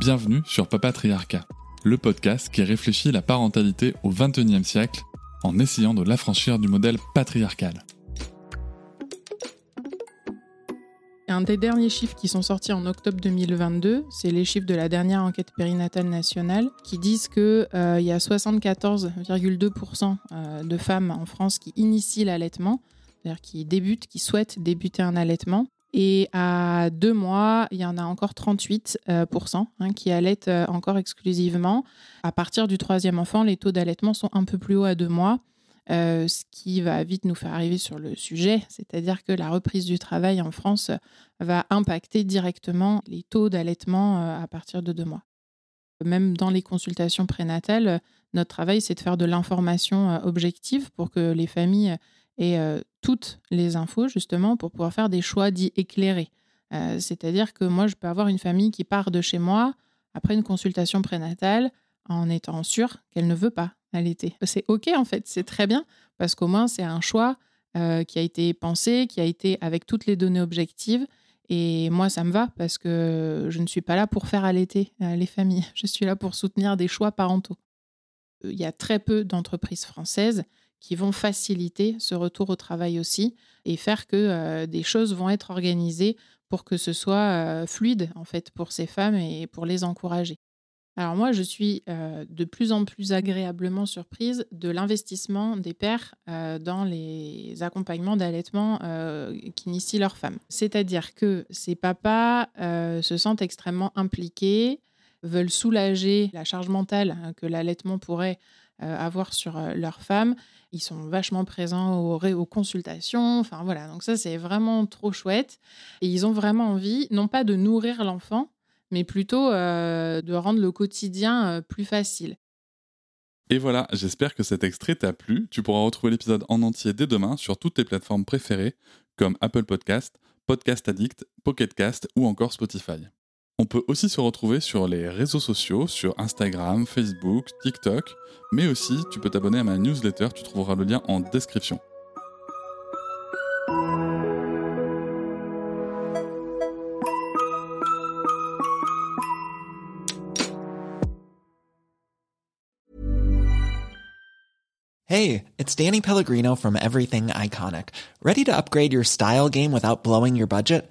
Bienvenue sur Papatriarcat, le podcast qui réfléchit la parentalité au XXIe siècle en essayant de l'affranchir du modèle patriarcal. Un des derniers chiffres qui sont sortis en octobre 2022, c'est les chiffres de la dernière enquête périnatale nationale, qui disent qu'il euh, y a 74,2% euh, de femmes en France qui initient l'allaitement, c'est-à-dire qui débutent, qui souhaitent débuter un allaitement. Et à deux mois, il y en a encore 38% euh, hein, qui allaitent encore exclusivement. À partir du troisième enfant, les taux d'allaitement sont un peu plus hauts à deux mois. Euh, ce qui va vite nous faire arriver sur le sujet, c'est-à-dire que la reprise du travail en France va impacter directement les taux d'allaitement euh, à partir de deux mois. Même dans les consultations prénatales, notre travail, c'est de faire de l'information euh, objective pour que les familles aient toutes les infos, justement, pour pouvoir faire des choix dits éclairés. C'est-à-dire que moi, je peux avoir une famille qui part de chez moi après une consultation prénatale en étant sûre qu'elle ne veut pas allaiter. C'est OK en fait, c'est très bien parce qu'au moins c'est un choix qui a été pensé, qui a été avec toutes les données objectives. Et moi, ça me va parce que je ne suis pas là pour faire allaiter les familles. Je suis là pour soutenir des choix parentaux. Il y a très peu d'entreprises françaises qui vont faciliter ce retour au travail aussi et faire que euh, des choses vont être organisées pour que ce soit fluide en fait pour ces femmes et pour les encourager. Alors moi, je suis euh, de plus en plus agréablement surprise de l'investissement des pères euh, dans les accompagnements d'allaitement euh, qu'initient leurs femmes. C'est-à-dire que ces papas se sentent extrêmement impliqués, veulent soulager la charge mentale hein, que l'allaitement pourrait avoir sur leurs femmes. Ils sont vachement présents aux, consultations. Enfin voilà, donc ça c'est vraiment trop chouette. Et ils ont vraiment envie, non pas de nourrir l'enfant, mais plutôt euh, de rendre le quotidien euh, plus facile. Et voilà, j'espère que cet extrait t'a plu. Tu pourras retrouver l'épisode en entier dès demain sur toutes tes plateformes préférées comme Apple Podcast, Podcast Addict, Pocket Cast ou encore Spotify. On peut aussi se retrouver sur les réseaux sociaux, sur Instagram, Facebook, TikTok, mais aussi tu peux t'abonner à ma newsletter, tu trouveras le lien en description. Hey, it's Danny Pellegrino from Everything Iconic. Ready to upgrade your style game without blowing your budget?